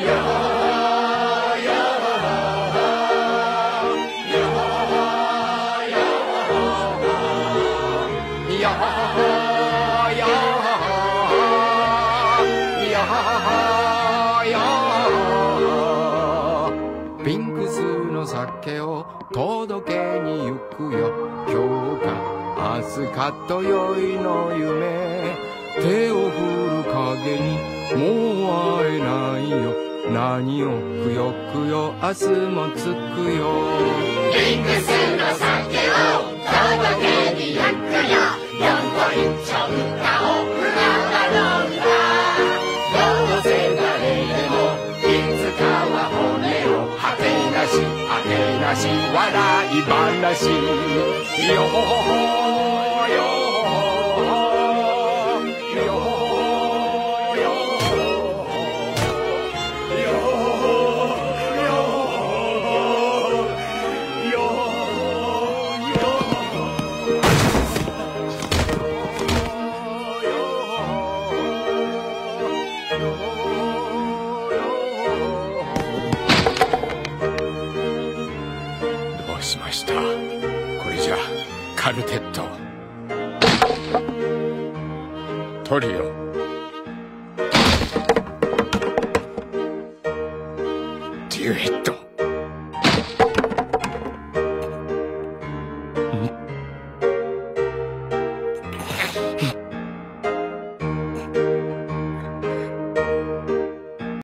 ピンクスの酒を届けに行くよ。今日か明日かと宵の夢。手を振る影にもう会えないよ。何をくよくよ明日もつくよ。リングスの酒を届けに行くよ。四個一丁歌を船が飲んだ。どうせ誰でもいつかは骨を果てなしあてなし笑い話。よほほほカルテットトリオデュエット。